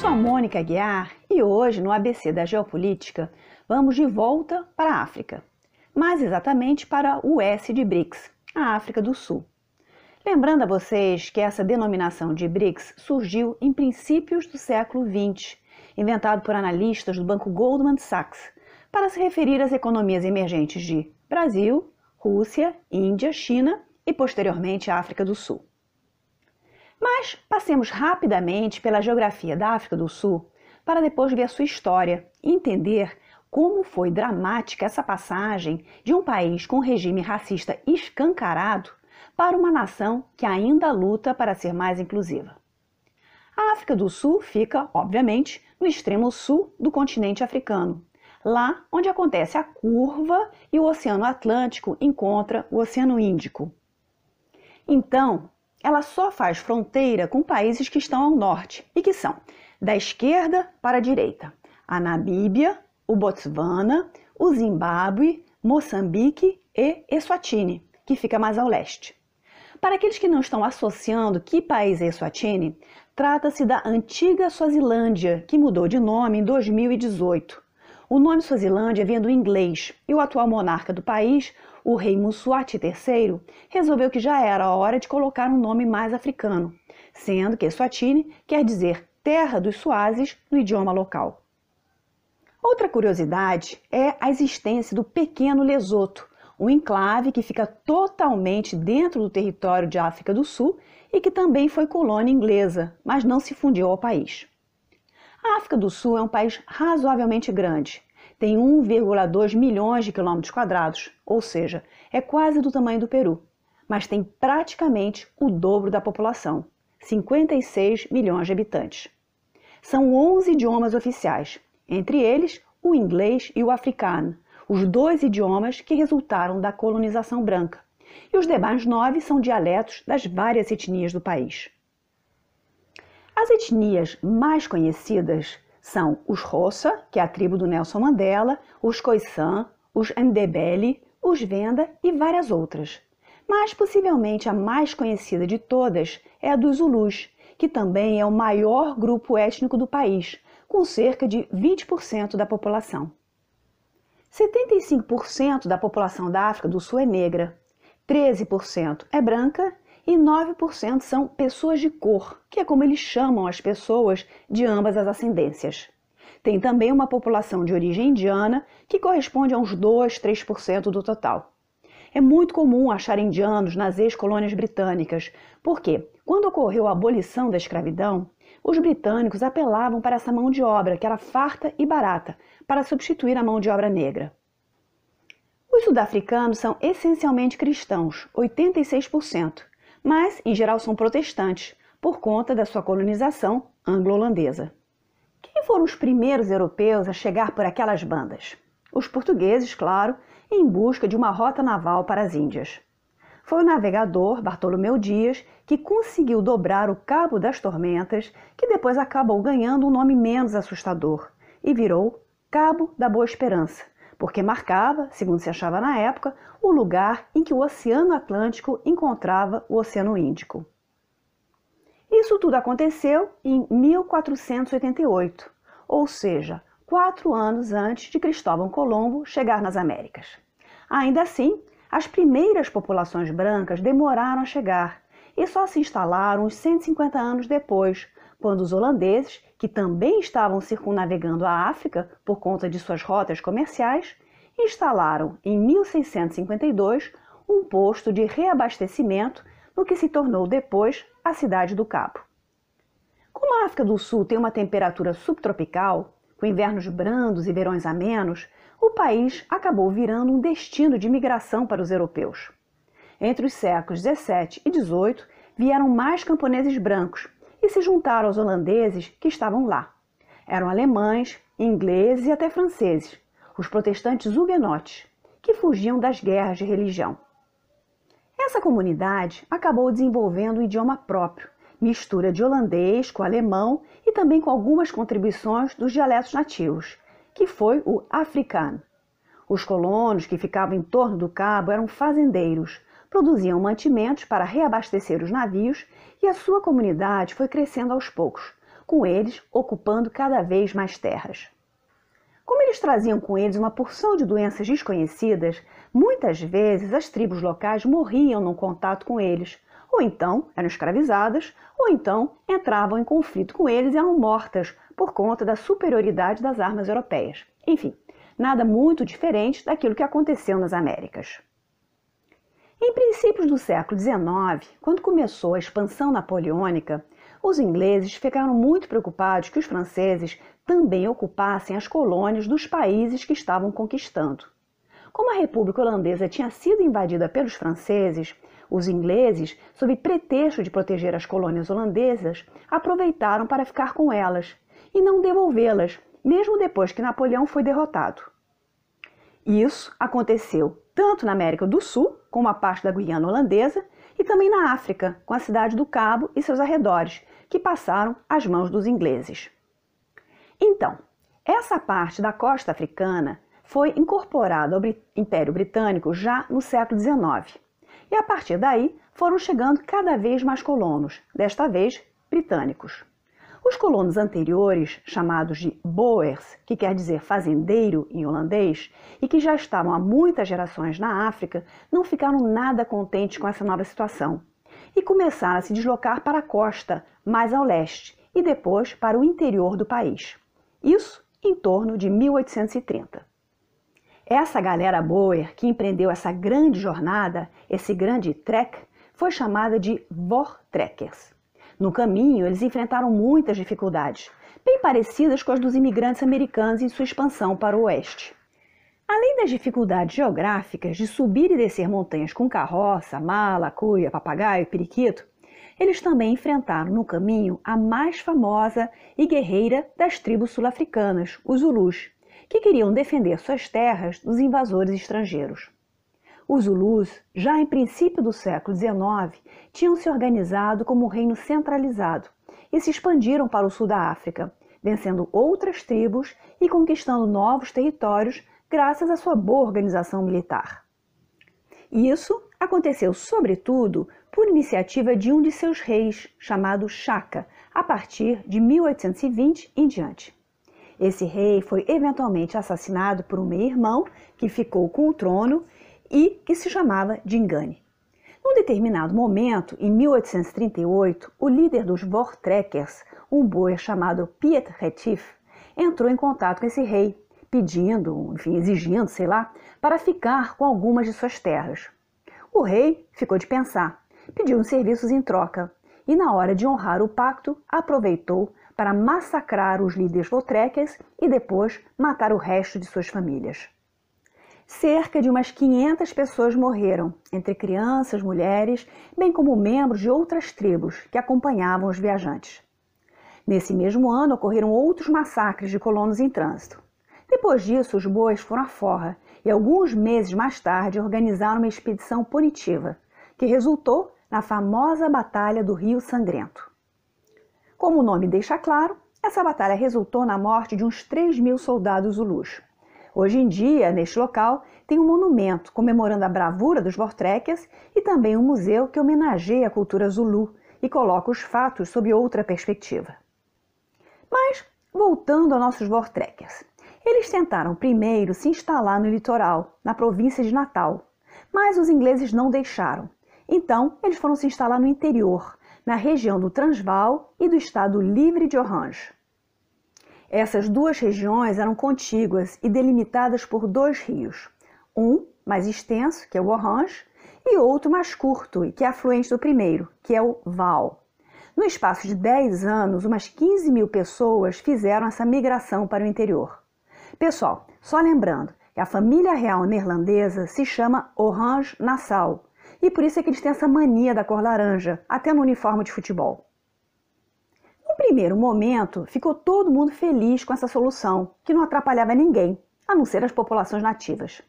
sou a Mônica Guiar e hoje no ABC da Geopolítica vamos de volta para a África, mais exatamente para o S de BRICS, a África do Sul. Lembrando a vocês que essa denominação de BRICS surgiu em princípios do século XX, inventado por analistas do banco Goldman Sachs, para se referir às economias emergentes de Brasil, Rússia, Índia, China e posteriormente África do Sul. Mas passemos rapidamente pela geografia da África do Sul para depois ver sua história e entender como foi dramática essa passagem de um país com regime racista escancarado para uma nação que ainda luta para ser mais inclusiva. A África do Sul fica, obviamente, no extremo sul do continente africano, lá onde acontece a curva e o Oceano Atlântico encontra o Oceano Índico. Então, ela só faz fronteira com países que estão ao norte e que são da esquerda para a direita: a Namíbia, o Botswana, o Zimbábue, Moçambique e Eswatini, que fica mais ao leste. Para aqueles que não estão associando que país é Eswatini, trata-se da antiga Suazilândia, que mudou de nome em 2018. O nome Suazilândia vem do inglês e o atual monarca do país, o rei Mswati III, resolveu que já era a hora de colocar um nome mais africano, sendo que Eswatini quer dizer terra dos Suazes no idioma local. Outra curiosidade é a existência do pequeno Lesoto, um enclave que fica totalmente dentro do território de África do Sul e que também foi colônia inglesa, mas não se fundiu ao país. A África do Sul é um país razoavelmente grande. Tem 1,2 milhões de quilômetros quadrados, ou seja, é quase do tamanho do Peru, mas tem praticamente o dobro da população, 56 milhões de habitantes. São 11 idiomas oficiais, entre eles o inglês e o africano, os dois idiomas que resultaram da colonização branca. E os demais nove são dialetos das várias etnias do país. As etnias mais conhecidas são os Roça, que é a tribo do Nelson Mandela, os Khoisan, os Ndebele, os Venda e várias outras. Mas possivelmente a mais conhecida de todas é a dos Zulus, que também é o maior grupo étnico do país, com cerca de 20% da população. 75% da população da África do Sul é negra, 13% é branca e 9% são pessoas de cor, que é como eles chamam as pessoas de ambas as ascendências. Tem também uma população de origem indiana, que corresponde a uns 2, 3% do total. É muito comum achar indianos nas ex-colônias britânicas, porque, quando ocorreu a abolição da escravidão, os britânicos apelavam para essa mão de obra, que era farta e barata, para substituir a mão de obra negra. Os sul-africanos são essencialmente cristãos, 86%, mas em geral são protestantes, por conta da sua colonização anglo-holandesa. Quem foram os primeiros europeus a chegar por aquelas bandas? Os portugueses, claro, em busca de uma rota naval para as Índias. Foi o navegador Bartolomeu Dias que conseguiu dobrar o Cabo das Tormentas, que depois acabou ganhando um nome menos assustador e virou Cabo da Boa Esperança, porque marcava, segundo se achava na época, o lugar em que o Oceano Atlântico encontrava o Oceano Índico. Isso tudo aconteceu em 1488, ou seja, quatro anos antes de Cristóvão Colombo chegar nas Américas. Ainda assim, as primeiras populações brancas demoraram a chegar e só se instalaram uns 150 anos depois, quando os holandeses, que também estavam circunnavegando a África por conta de suas rotas comerciais, instalaram em 1652 um posto de reabastecimento no que se tornou depois a cidade do Cabo. Como a África do Sul tem uma temperatura subtropical, com invernos brandos e verões amenos, o país acabou virando um destino de migração para os europeus. Entre os séculos 17 e 18 vieram mais camponeses brancos, e se juntaram aos holandeses que estavam lá. Eram alemães, ingleses e até franceses, os protestantes huguenotes, que fugiam das guerras de religião. Essa comunidade acabou desenvolvendo um idioma próprio, mistura de holandês com alemão e também com algumas contribuições dos dialetos nativos, que foi o africano. Os colonos que ficavam em torno do cabo eram fazendeiros, produziam mantimentos para reabastecer os navios e a sua comunidade foi crescendo aos poucos, com eles ocupando cada vez mais terras. Como eles traziam com eles uma porção de doenças desconhecidas, muitas vezes as tribos locais morriam no contato com eles, ou então eram escravizadas, ou então entravam em conflito com eles e eram mortas por conta da superioridade das armas europeias. Enfim, nada muito diferente daquilo que aconteceu nas Américas. Em princípios do século XIX, quando começou a expansão napoleônica, os ingleses ficaram muito preocupados que os franceses também ocupassem as colônias dos países que estavam conquistando. Como a República Holandesa tinha sido invadida pelos franceses, os ingleses, sob pretexto de proteger as colônias holandesas, aproveitaram para ficar com elas e não devolvê-las, mesmo depois que Napoleão foi derrotado. Isso aconteceu tanto na América do Sul, com uma parte da Guiana holandesa, e também na África, com a cidade do Cabo e seus arredores, que passaram às mãos dos ingleses. Então, essa parte da costa africana foi incorporada ao Império Britânico já no século XIX. E a partir daí foram chegando cada vez mais colonos, desta vez britânicos. Os colonos anteriores, chamados de Boers, que quer dizer fazendeiro em holandês, e que já estavam há muitas gerações na África, não ficaram nada contentes com essa nova situação e começaram a se deslocar para a costa, mais ao leste, e depois para o interior do país. Isso em torno de 1830. Essa galera Boer que empreendeu essa grande jornada, esse grande trek, foi chamada de Voortrekkers. No caminho, eles enfrentaram muitas dificuldades, bem parecidas com as dos imigrantes americanos em sua expansão para o oeste. Além das dificuldades geográficas de subir e descer montanhas com carroça, mala, cuia, papagaio e periquito, eles também enfrentaram no caminho a mais famosa e guerreira das tribos sul-africanas, os Zulus, que queriam defender suas terras dos invasores estrangeiros. Os Zulus, já em princípio do século XIX, tinham se organizado como um reino centralizado e se expandiram para o sul da África, vencendo outras tribos e conquistando novos territórios graças à sua boa organização militar. Isso aconteceu, sobretudo, por iniciativa de um de seus reis, chamado Shaka, a partir de 1820 em diante. Esse rei foi eventualmente assassinado por um meio-irmão que ficou com o trono e que se chamava Dingane. Num determinado momento, em 1838, o líder dos Voortrekkers, um boer chamado Piet Retief, entrou em contato com esse rei, pedindo, enfim, exigindo, sei lá, para ficar com algumas de suas terras. O rei ficou de pensar, pediu uns serviços em troca e, na hora de honrar o pacto, aproveitou para massacrar os líderes Voortrekkers e depois matar o resto de suas famílias. Cerca de umas 500 pessoas morreram, entre crianças, mulheres, bem como membros de outras tribos que acompanhavam os viajantes. Nesse mesmo ano ocorreram outros massacres de colonos em trânsito. Depois disso, os bois foram à forra e alguns meses mais tarde organizaram uma expedição punitiva, que resultou na famosa Batalha do Rio Sangrento. Como o nome deixa claro, essa batalha resultou na morte de uns 3 mil soldados zulus. Hoje em dia, neste local, tem um monumento comemorando a bravura dos Vortrekkers e também um museu que homenageia a cultura zulu e coloca os fatos sob outra perspectiva. Mas, voltando a nossos Vortrekkers, eles tentaram primeiro se instalar no litoral, na província de Natal, mas os ingleses não deixaram. Então, eles foram se instalar no interior, na região do Transvaal e do estado livre de Orange. Essas duas regiões eram contíguas e delimitadas por dois rios, um mais extenso, que é o Orange, e outro mais curto que é afluente do primeiro, que é o Val. No espaço de 10 anos, umas 15 mil pessoas fizeram essa migração para o interior. Pessoal, só lembrando que a família real neerlandesa se chama Orange Nassau, e por isso é que eles têm essa mania da cor laranja, até no uniforme de futebol. Primeiro momento, ficou todo mundo feliz com essa solução, que não atrapalhava ninguém, a não ser as populações nativas.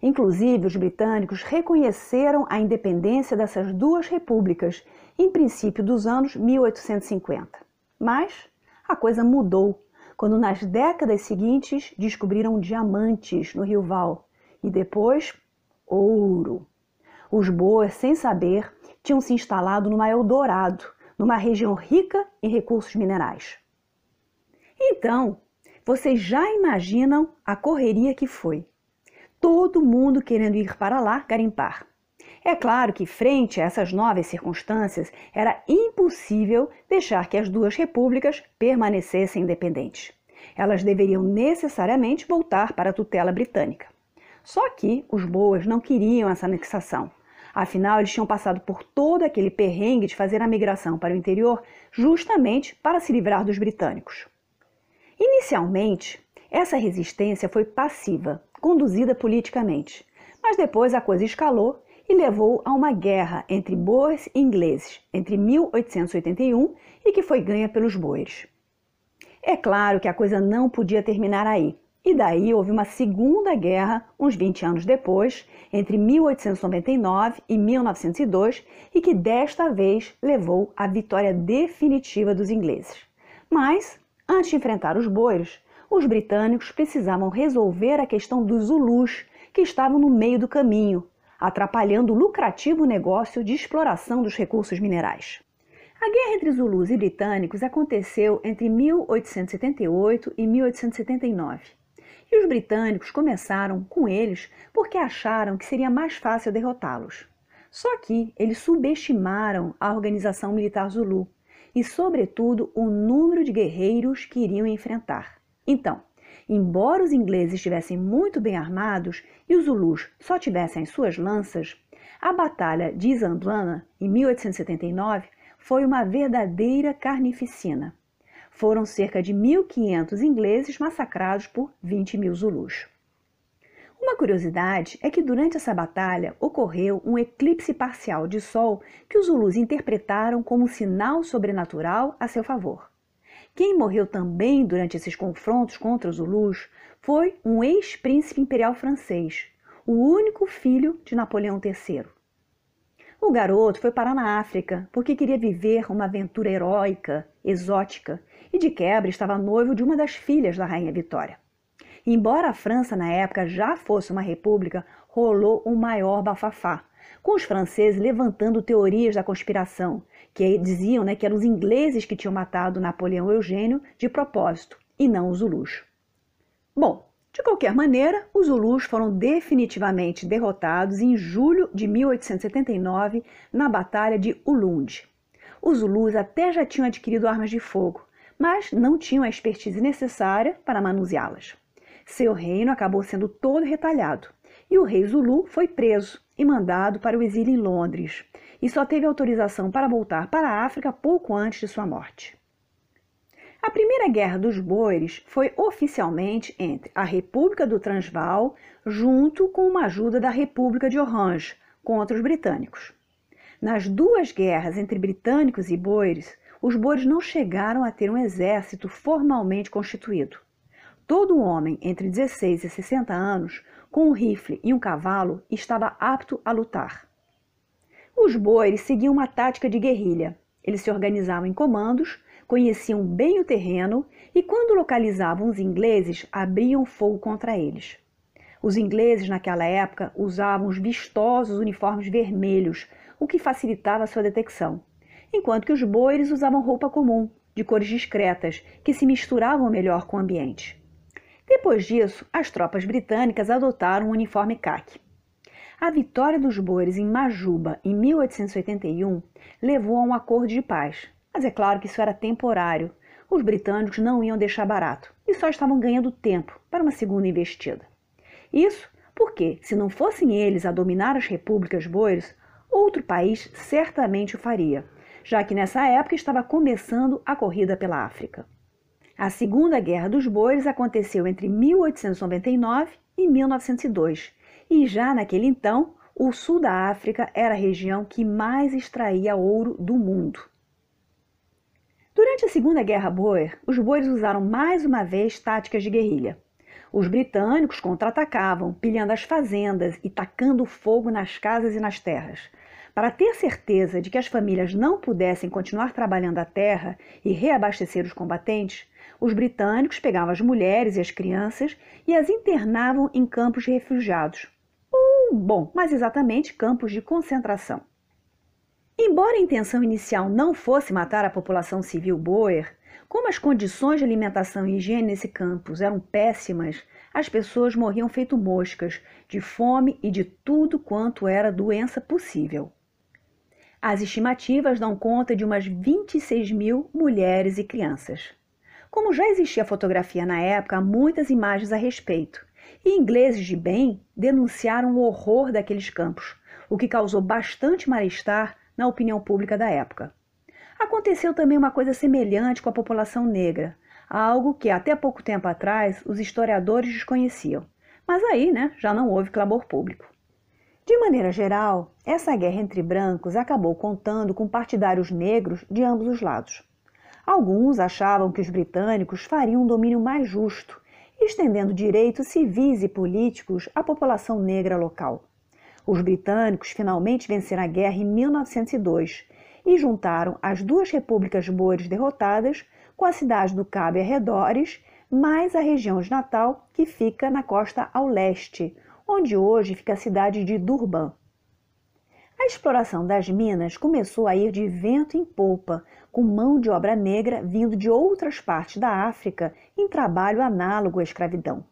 Inclusive, os britânicos reconheceram a independência dessas duas repúblicas em princípio dos anos 1850. Mas a coisa mudou quando, nas décadas seguintes, descobriram diamantes no Rio Val e depois ouro. Os boas, sem saber, tinham se instalado numa Eldorado, numa região rica em recursos minerais. Então, vocês já imaginam a correria que foi. Todo mundo querendo ir para lá garimpar. É claro que, frente a essas novas circunstâncias, era impossível deixar que as duas repúblicas permanecessem independentes. Elas deveriam necessariamente voltar para a tutela britânica. Só que os boas não queriam essa anexação. Afinal, eles tinham passado por todo aquele perrengue de fazer a migração para o interior justamente para se livrar dos britânicos. Inicialmente, essa resistência foi passiva, conduzida politicamente, mas depois a coisa escalou e levou a uma guerra entre boers e ingleses entre 1881 e que foi ganha pelos boers. É claro que a coisa não podia terminar aí. E daí houve uma segunda guerra, uns 20 anos depois, entre 1899 e 1902, e que desta vez levou à vitória definitiva dos ingleses. Mas Antes de enfrentar os boiros, os britânicos precisavam resolver a questão dos Zulus, que estavam no meio do caminho, atrapalhando o lucrativo negócio de exploração dos recursos minerais. A guerra entre Zulus e britânicos aconteceu entre 1878 e 1879. E os britânicos começaram com eles porque acharam que seria mais fácil derrotá-los. Só que eles subestimaram a organização militar Zulu e, sobretudo, o número de guerreiros que iriam enfrentar. Então, embora os ingleses estivessem muito bem armados e os Zulus só tivessem as suas lanças, a Batalha de Isandlana, em 1879, foi uma verdadeira carnificina. Foram cerca de 1.500 ingleses massacrados por 20 mil Zulus. Uma curiosidade é que durante essa batalha ocorreu um eclipse parcial de Sol que os Zulus interpretaram como sinal sobrenatural a seu favor. Quem morreu também durante esses confrontos contra os Zulus foi um ex-príncipe imperial francês, o único filho de Napoleão III. O garoto foi parar na África porque queria viver uma aventura heróica, exótica, e de quebra estava noivo de uma das filhas da Rainha Vitória. Embora a França na época já fosse uma república, rolou um maior bafafá, com os franceses levantando teorias da conspiração, que diziam né, que eram os ingleses que tinham matado Napoleão Eugênio de propósito, e não os Zulus. Bom, de qualquer maneira, os Zulus foram definitivamente derrotados em julho de 1879 na Batalha de Ulundi. Os Zulus até já tinham adquirido armas de fogo, mas não tinham a expertise necessária para manuseá-las. Seu reino acabou sendo todo retalhado e o rei Zulu foi preso e mandado para o exílio em Londres e só teve autorização para voltar para a África pouco antes de sua morte. A Primeira Guerra dos Boeres foi oficialmente entre a República do Transvaal junto com uma ajuda da República de Orange contra os britânicos. Nas duas guerras entre britânicos e boeres, os boeres não chegaram a ter um exército formalmente constituído. Todo homem entre 16 e 60 anos, com um rifle e um cavalo, estava apto a lutar. Os boeres seguiam uma tática de guerrilha. Eles se organizavam em comandos, conheciam bem o terreno e, quando localizavam os ingleses, abriam fogo contra eles. Os ingleses, naquela época, usavam os vistosos uniformes vermelhos, o que facilitava sua detecção, enquanto que os boeres usavam roupa comum, de cores discretas, que se misturavam melhor com o ambiente. Depois disso, as tropas britânicas adotaram o uniforme CAC. A vitória dos boeres em Majuba em 1881 levou a um acordo de paz, mas é claro que isso era temporário. Os britânicos não iam deixar barato e só estavam ganhando tempo para uma segunda investida. Isso porque, se não fossem eles a dominar as repúblicas boeres, outro país certamente o faria, já que nessa época estava começando a corrida pela África. A Segunda Guerra dos Boeres aconteceu entre 1899 e 1902, e já naquele então, o sul da África era a região que mais extraía ouro do mundo. Durante a Segunda Guerra Boer, os boeres usaram mais uma vez táticas de guerrilha. Os britânicos contra-atacavam, pilhando as fazendas e tacando fogo nas casas e nas terras. Para ter certeza de que as famílias não pudessem continuar trabalhando a terra e reabastecer os combatentes, os britânicos pegavam as mulheres e as crianças e as internavam em campos de refugiados. Ou, bom, mais exatamente, campos de concentração. Embora a intenção inicial não fosse matar a população civil boer, Como as condições de alimentação e higiene nesse campus eram péssimas, as pessoas morriam feito moscas, de fome e de tudo quanto era doença possível. As estimativas dão conta de umas 26 mil mulheres e crianças. Como já existia fotografia na época, há muitas imagens a respeito, e ingleses de bem denunciaram o horror daqueles campos, o que causou bastante mal-estar na opinião pública da época. Aconteceu também uma coisa semelhante com a população negra, algo que até pouco tempo atrás os historiadores desconheciam. Mas aí, né, já não houve clamor público. De maneira geral, essa guerra entre brancos acabou contando com partidários negros de ambos os lados. Alguns achavam que os britânicos fariam um domínio mais justo, estendendo direitos civis e políticos à população negra local. Os britânicos finalmente venceram a guerra em 1902 e juntaram as duas repúblicas boeres derrotadas com a cidade do Cabo e arredores, mais a região de Natal, que fica na costa ao leste, onde hoje fica a cidade de Durban. A exploração das minas começou a ir de vento em polpa, com mão de obra negra vindo de outras partes da África em trabalho análogo à escravidão.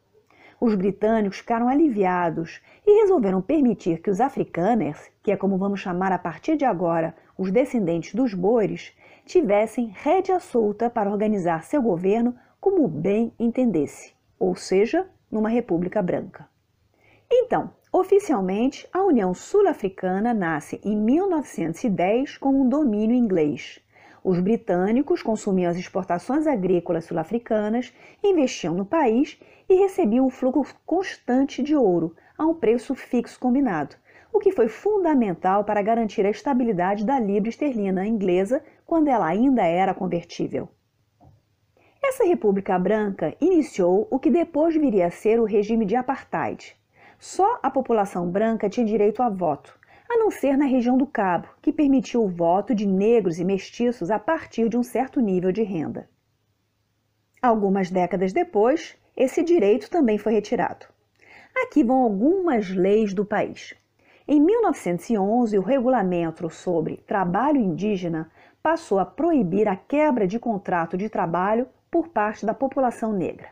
Os britânicos ficaram aliviados e resolveram permitir que os afrikaners, que é como vamos chamar a partir de agora os descendentes dos boeres, tivessem rédea solta para organizar seu governo como bem entendesse, ou seja, numa república branca. Então, oficialmente, a União Sul-Africana nasce em 1910 com um domínio inglês. Os britânicos consumiam as exportações agrícolas sul-africanas, investiam no país e recebiam um fluxo constante de ouro a um preço fixo combinado, o que foi fundamental para garantir a estabilidade da libra esterlina inglesa quando ela ainda era convertível. Essa República Branca iniciou o que depois viria a ser o regime de apartheid. Só a população branca tinha direito a voto, a não ser na região do Cabo, que permitiu o voto de negros e mestiços a partir de um certo nível de renda. Algumas décadas depois, esse direito também foi retirado. Aqui vão algumas leis do país. Em 1911, o regulamento sobre trabalho indígena passou a proibir a quebra de contrato de trabalho por parte da população negra.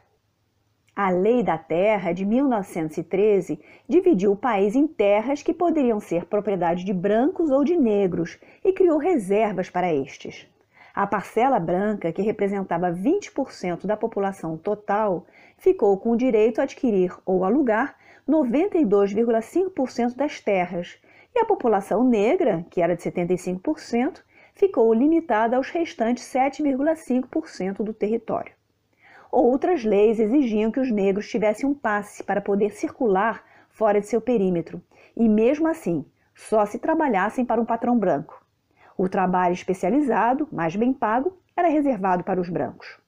A Lei da Terra de 1913 dividiu o país em terras que poderiam ser propriedade de brancos ou de negros e criou reservas para estes. A parcela branca, que representava 20% da população total, ficou com o direito a adquirir ou alugar 92,5% das terras, e a população negra, que era de 75%, ficou limitada aos restantes 7,5% do território. Outras leis exigiam que os negros tivessem um passe para poder circular fora de seu perímetro, e mesmo assim, só se trabalhassem para um patrão branco. O trabalho especializado, mais bem pago, era reservado para os brancos.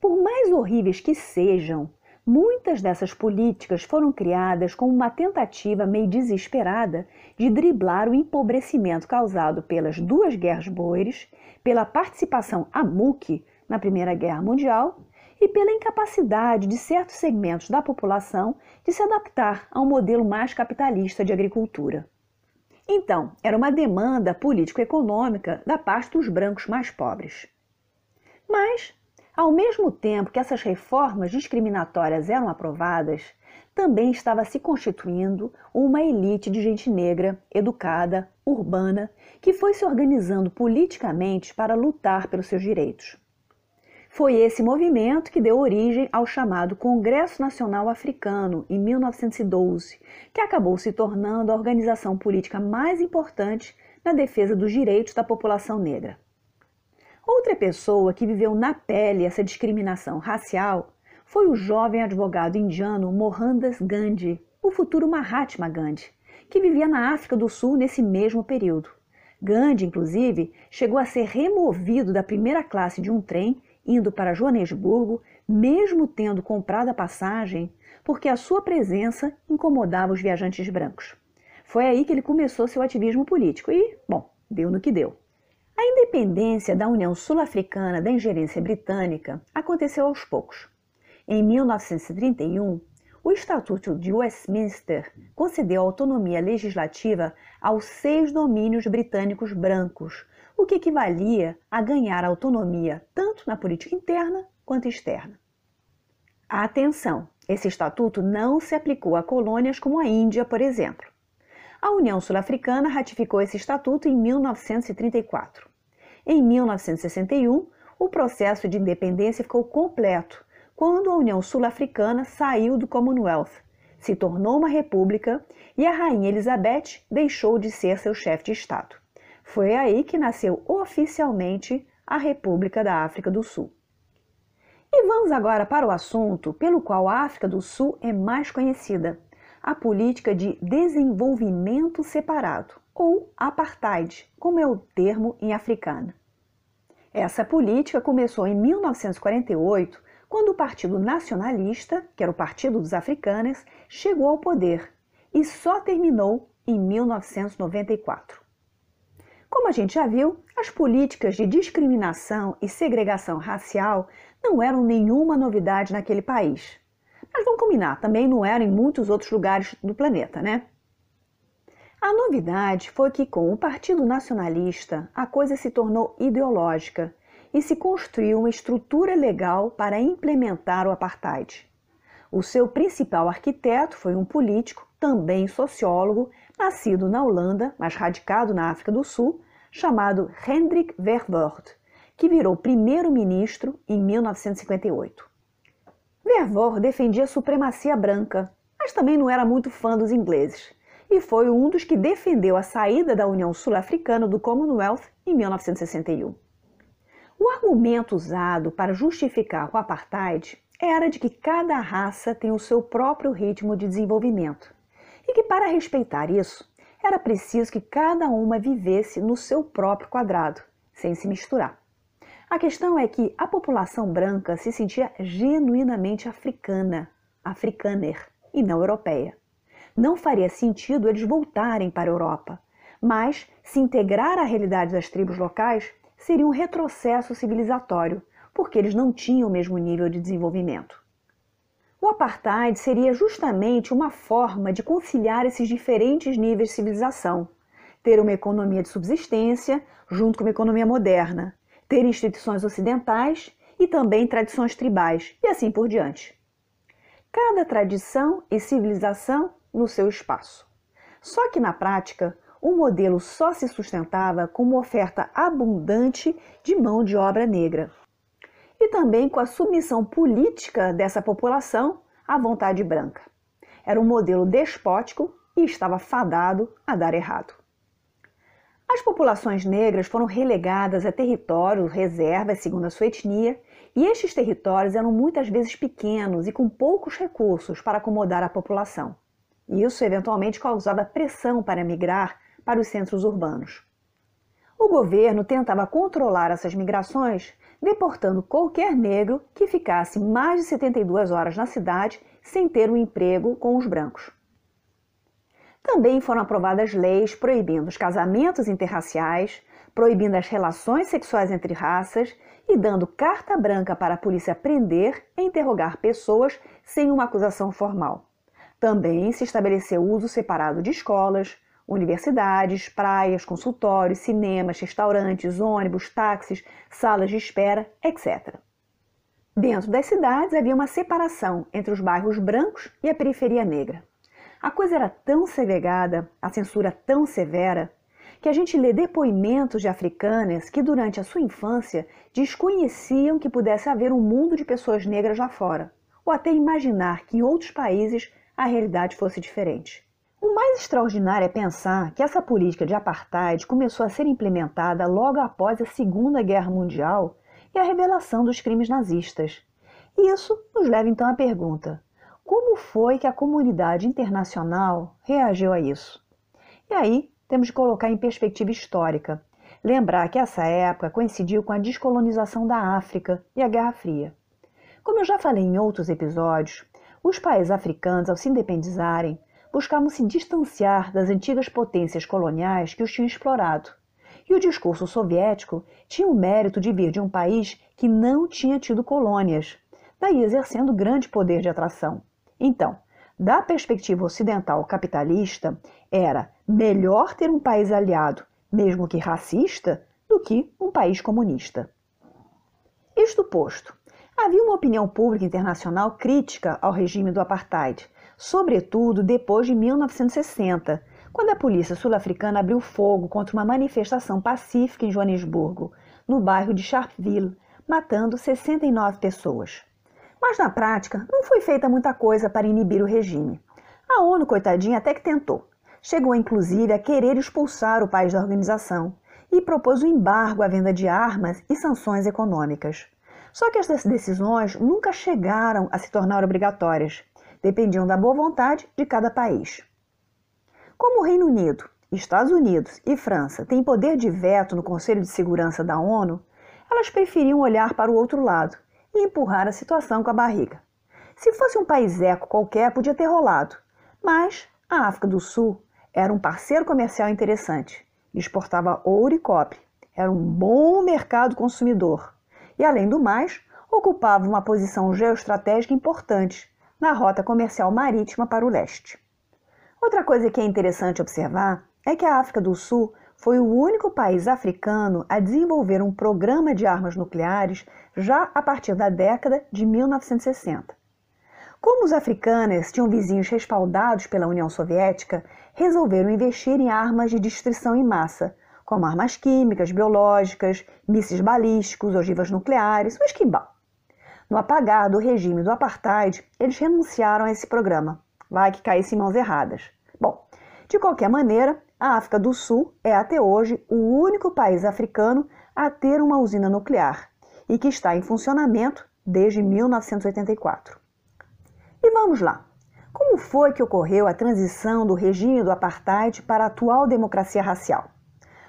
Por mais horríveis que sejam, Muitas dessas políticas foram criadas como uma tentativa meio desesperada de driblar o empobrecimento causado pelas duas guerras boeres, pela participação AMUC na Primeira Guerra Mundial e pela incapacidade de certos segmentos da população de se adaptar a um modelo mais capitalista de agricultura. Então, era uma demanda político-econômica da parte dos brancos mais pobres. Mas ao mesmo tempo que essas reformas discriminatórias eram aprovadas, também estava se constituindo uma elite de gente negra, educada, urbana, que foi se organizando politicamente para lutar pelos seus direitos. Foi esse movimento que deu origem ao chamado Congresso Nacional Africano, em 1912, que acabou se tornando a organização política mais importante na defesa dos direitos da população negra. Outra pessoa que viveu na pele essa discriminação racial foi o jovem advogado indiano Mohandas Gandhi, o futuro Mahatma Gandhi, que vivia na África do Sul nesse mesmo período. Gandhi, inclusive, chegou a ser removido da primeira classe de um trem indo para Joanesburgo, mesmo tendo comprado a passagem, porque a sua presença incomodava os viajantes brancos. Foi aí que ele começou seu ativismo político e, bom, deu no que deu. A independência da União Sul-Africana da ingerência britânica aconteceu aos poucos. Em 1931, o Estatuto de Westminster concedeu autonomia legislativa aos seis domínios britânicos brancos, o que equivalia a ganhar autonomia tanto na política interna quanto externa. Atenção! Esse estatuto não se aplicou a colônias como a Índia, por exemplo. A União Sul-Africana ratificou esse estatuto em 1934. Em 1961, o processo de independência ficou completo quando a União Sul-Africana saiu do Commonwealth, se tornou uma república e a Rainha Elizabeth deixou de ser seu chefe de Estado. Foi aí que nasceu oficialmente a República da África do Sul. E vamos agora para o assunto pelo qual a África do Sul é mais conhecida: a política de desenvolvimento separado, ou apartheid, como é o termo em africano. Essa política começou em 1948, quando o Partido Nacionalista, que era o Partido dos Africanos, chegou ao poder, e só terminou em 1994. Como a gente já viu, as políticas de discriminação e segregação racial não eram nenhuma novidade naquele país. Mas vamos combinar, também não eram em muitos outros lugares do planeta, né? A novidade foi que, com o Partido Nacionalista, a coisa se tornou ideológica e se construiu uma estrutura legal para implementar o apartheid. O seu principal arquiteto foi um político, também sociólogo, nascido na Holanda, mas radicado na África do Sul, chamado Hendrik Verwoerd, que virou primeiro-ministro em 1958. Verwoerd defendia a supremacia branca, mas também não era muito fã dos ingleses, e foi um dos que defendeu a saída da União Sul-Africana do Commonwealth em 1961. O argumento usado para justificar o apartheid era de que cada raça tem o seu próprio ritmo de desenvolvimento e que, para respeitar isso, era preciso que cada uma vivesse no seu próprio quadrado, sem se misturar. A questão é que a população branca se sentia genuinamente africana, africaner, e não europeia. Não faria sentido eles voltarem para a Europa, mas se integrar à realidade das tribos locais seria um retrocesso civilizatório, porque eles não tinham o mesmo nível de desenvolvimento. O apartheid seria justamente uma forma de conciliar esses diferentes níveis de civilização, ter uma economia de subsistência junto com uma economia moderna, ter instituições ocidentais e também tradições tribais, e assim por diante. Cada tradição e civilização no seu espaço. Só que na prática, o modelo só se sustentava com uma oferta abundante de mão de obra negra e também com a submissão política dessa população à vontade branca. Era um modelo despótico e estava fadado a dar errado. As populações negras foram relegadas a territórios, reservas segundo a sua etnia, e estes territórios eram muitas vezes pequenos e com poucos recursos para acomodar a população. Isso eventualmente causava pressão para migrar para os centros urbanos. O governo tentava controlar essas migrações deportando qualquer negro que ficasse mais de 72 horas na cidade sem ter um emprego com os brancos. Também foram aprovadas leis proibindo os casamentos interraciais, proibindo as relações sexuais entre raças e dando carta branca para a polícia prender e interrogar pessoas sem uma acusação formal. Também se estabeleceu uso separado de escolas, universidades, praias, consultórios, cinemas, restaurantes, ônibus, táxis, salas de espera, etc. Dentro das cidades havia uma separação entre os bairros brancos e a periferia negra. A coisa era tão segregada, a censura tão severa, que a gente lê depoimentos de africanas que durante a sua infância desconheciam que pudesse haver um mundo de pessoas negras lá fora, ou até imaginar que em outros países a realidade fosse diferente. O mais extraordinário é pensar que essa política de apartheid começou a ser implementada logo após a Segunda Guerra Mundial e a revelação dos crimes nazistas. E isso nos leva então à pergunta: como foi que a comunidade internacional reagiu a isso? E aí temos de colocar em perspectiva histórica. Lembrar que essa época coincidiu com a descolonização da África e a Guerra Fria. Como eu já falei em outros episódios, os países africanos, ao se independizarem, buscavam se distanciar das antigas potências coloniais que os tinham explorado. E o discurso soviético tinha o mérito de vir de um país que não tinha tido colônias, daí exercendo grande poder de atração. Então, da perspectiva ocidental capitalista, era melhor ter um país aliado, mesmo que racista, do que um país comunista. Isto posto, havia uma opinião pública internacional crítica ao regime do apartheid, sobretudo depois de 1960, quando a polícia sul-africana abriu fogo contra uma manifestação pacífica em Joanesburgo, no bairro de Sharpeville, matando 69 pessoas. Mas na prática, não foi feita muita coisa para inibir o regime. A ONU, coitadinha, até que tentou. Chegou inclusive a querer expulsar o país da organização e propôs o um embargo à venda de armas e sanções econômicas. Só que essas decisões nunca chegaram a se tornar obrigatórias, dependiam da boa vontade de cada país. Como o Reino Unido, Estados Unidos e França têm poder de veto no Conselho de Segurança da ONU, elas preferiam olhar para o outro lado e empurrar a situação com a barriga. Se fosse um país eco qualquer, podia ter rolado, mas a África do Sul era um parceiro comercial interessante, exportava ouro e cobre, era um bom mercado consumidor e, além do mais, ocupava uma posição geoestratégica importante na rota comercial marítima para o leste. Outra coisa que é interessante observar é que a África do Sul foi o único país africano a desenvolver um programa de armas nucleares já a partir da década de 1960. Como os africanos tinham vizinhos respaldados pela União Soviética, resolveram investir em armas de destruição em massa, como armas químicas, biológicas, mísseis balísticos, ogivas nucleares, o esquimbal. No apagar do regime do apartheid, eles renunciaram a esse programa. Vai que caísse em mãos erradas. Bom, de qualquer maneira, a África do Sul é até hoje o único país africano a ter uma usina nuclear e que está em funcionamento desde 1984. E vamos lá. Como foi que ocorreu a transição do regime do apartheid para a atual democracia racial?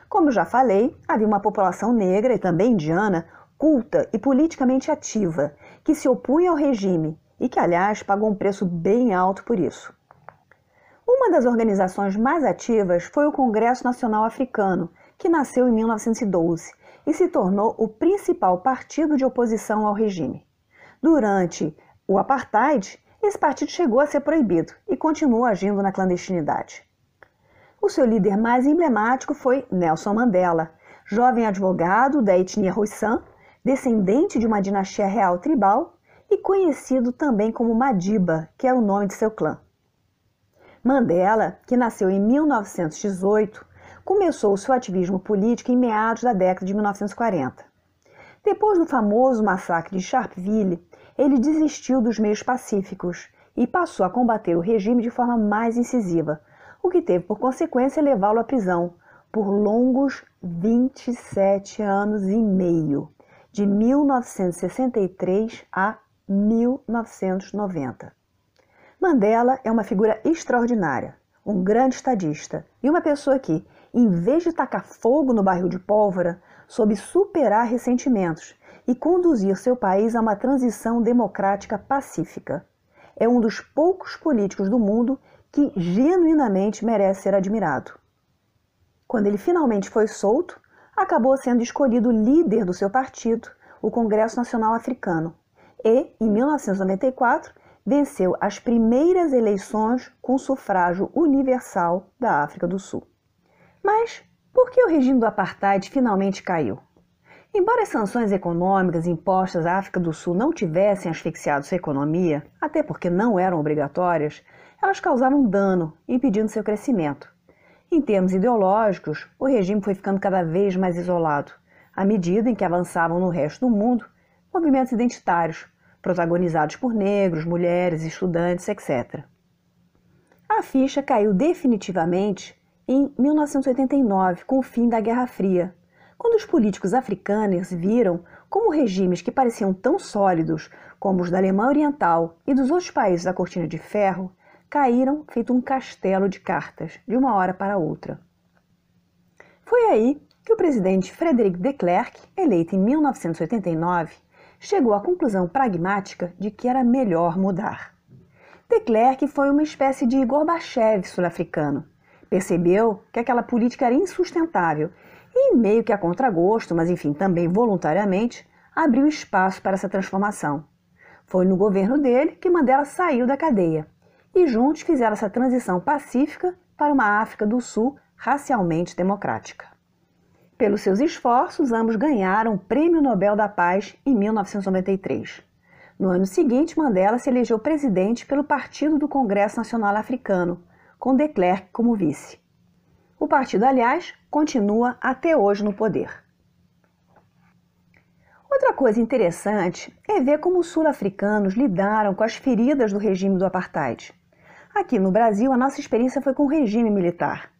Como já falei, havia uma população negra e também indiana culta e politicamente ativa que se opunha ao regime e que, aliás, pagou um preço bem alto por isso. Uma das organizações mais ativas foi o Congresso Nacional Africano, que nasceu em 1912 e se tornou o principal partido de oposição ao regime. Durante o apartheid, esse partido chegou a ser proibido e continuou agindo na clandestinidade. O seu líder mais emblemático foi Nelson Mandela, jovem advogado da etnia Khoisan, descendente de uma dinastia real tribal e conhecido também como Madiba, que era o nome de seu clã. Mandela, que nasceu em 1918, começou seu ativismo político em meados da década de 1940. Depois do famoso massacre de Sharpeville, ele desistiu dos meios pacíficos e passou a combater o regime de forma mais incisiva, o que teve por consequência levá-lo à prisão por longos 27 anos e meio, de 1963 a 1990. Mandela é uma figura extraordinária, um grande estadista e uma pessoa que, em vez de tacar fogo no barril de pólvora, soube superar ressentimentos e conduzir seu país a uma transição democrática pacífica. É um dos poucos políticos do mundo que genuinamente merece ser admirado. Quando ele finalmente foi solto, acabou sendo escolhido líder do seu partido, o Congresso Nacional Africano, e, em 1994, venceu as primeiras eleições com sufrágio universal da África do Sul. Mas por que o regime do apartheid finalmente caiu? Embora as sanções econômicas impostas à África do Sul não tivessem asfixiado sua economia, até porque não eram obrigatórias, elas causavam dano, impedindo seu crescimento. Em termos ideológicos, o regime foi ficando cada vez mais isolado, à medida em que avançavam no resto do mundo movimentos identitários, protagonizados por negros, mulheres, estudantes, etc. A ficha caiu definitivamente em 1989, com o fim da Guerra Fria, quando os políticos africanos viram como regimes que pareciam tão sólidos como os da Alemanha Oriental e dos outros países da Cortina de Ferro caíram feito um castelo de cartas, de uma hora para outra. Foi aí que o presidente Frederic de Klerk, eleito em 1989, chegou à conclusão pragmática de que era melhor mudar. De Klerk foi uma espécie de Gorbachev sul-africano. Percebeu que aquela política era insustentável e, meio que a contragosto, mas enfim, também voluntariamente, abriu espaço para essa transformação. Foi no governo dele que Mandela saiu da cadeia e juntos fizeram essa transição pacífica para uma África do Sul racialmente democrática. Pelos seus esforços, ambos ganharam o Prêmio Nobel da Paz em 1993. No ano seguinte, Mandela se elegeu presidente pelo Partido do Congresso Nacional Africano, com de Klerk como vice. O partido, aliás, continua até hoje no poder. Outra coisa interessante é ver como os sul-africanos lidaram com as feridas do regime do apartheid. Aqui no Brasil, a nossa experiência foi com o regime militar.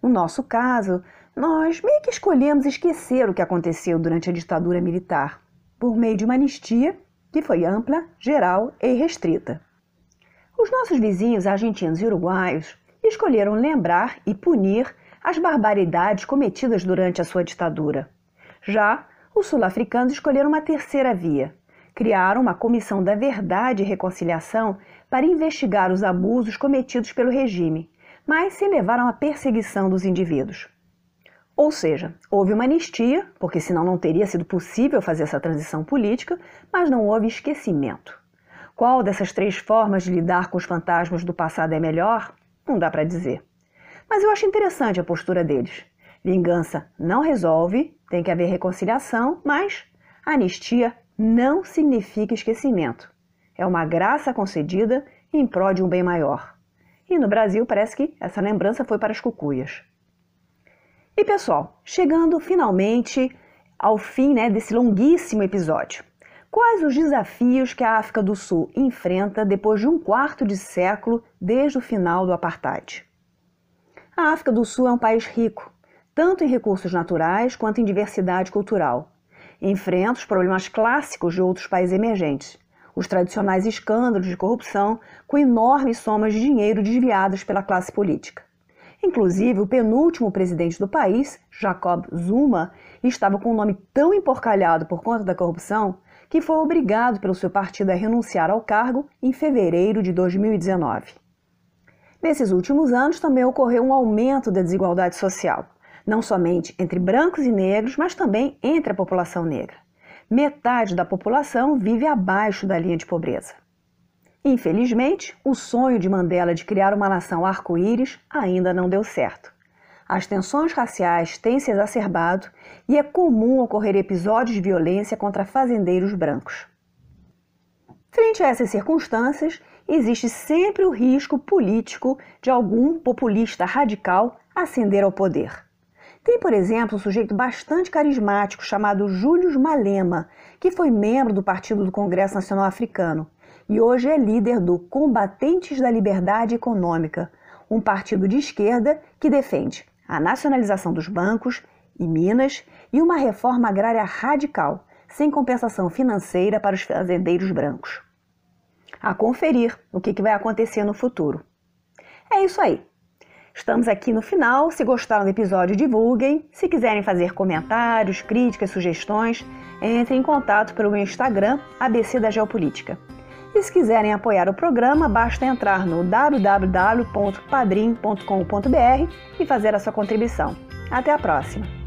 No nosso caso, nós meio que escolhemos esquecer o que aconteceu durante a ditadura militar, por meio de uma anistia que foi ampla, geral e restrita. Os nossos vizinhos argentinos e uruguaios escolheram lembrar e punir as barbaridades cometidas durante a sua ditadura. Já os sul-africanos escolheram uma terceira via. Criaram uma comissão da verdade e reconciliação para investigar os abusos cometidos pelo regime, mas se levaram à perseguição dos indivíduos. Ou seja, houve uma anistia, porque senão não teria sido possível fazer essa transição política, mas não houve esquecimento. Qual dessas três formas de lidar com os fantasmas do passado é melhor? Não dá para dizer. Mas eu acho interessante a postura deles. Vingança não resolve, tem que haver reconciliação, mas anistia não significa esquecimento. É uma graça concedida em prol de um bem maior. E no Brasil parece que essa lembrança foi para as cucuias. E pessoal, chegando finalmente ao fim né, desse longuíssimo episódio. Quais os desafios que a África do Sul enfrenta depois de um quarto de século desde o final do apartheid? A África do Sul é um país rico, tanto em recursos naturais quanto em diversidade cultural. Enfrenta os problemas clássicos de outros países emergentes, os tradicionais escândalos de corrupção com enormes somas de dinheiro desviadas pela classe política. Inclusive, o penúltimo presidente do país, Jacob Zuma, estava com um nome tão emporcalhado por conta da corrupção que foi obrigado pelo seu partido a renunciar ao cargo em fevereiro de 2019. Nesses últimos anos também ocorreu um aumento da desigualdade social, não somente entre brancos e negros, mas também entre a população negra. Metade da população vive abaixo da linha de pobreza. Infelizmente, o sonho de Mandela de criar uma nação arco-íris ainda não deu certo. As tensões raciais têm se exacerbado e é comum ocorrer episódios de violência contra fazendeiros brancos. Frente a essas circunstâncias, existe sempre o risco político de algum populista radical ascender ao poder. Tem, por exemplo, um sujeito bastante carismático chamado Júlio Malema, que foi membro do Partido do Congresso Nacional Africano e hoje é líder do Combatentes da Liberdade Econômica, um partido de esquerda que defende a nacionalização dos bancos e minas e uma reforma agrária radical, sem compensação financeira para os fazendeiros brancos. A conferir o que vai acontecer no futuro. É isso aí. Estamos aqui no final. Se gostaram do episódio, divulguem. Se quiserem fazer comentários, críticas, sugestões, entrem em contato pelo meu Instagram, ABC da Geopolítica. E se quiserem apoiar o programa, basta entrar no www.padrim.com.br e fazer a sua contribuição. Até a próxima!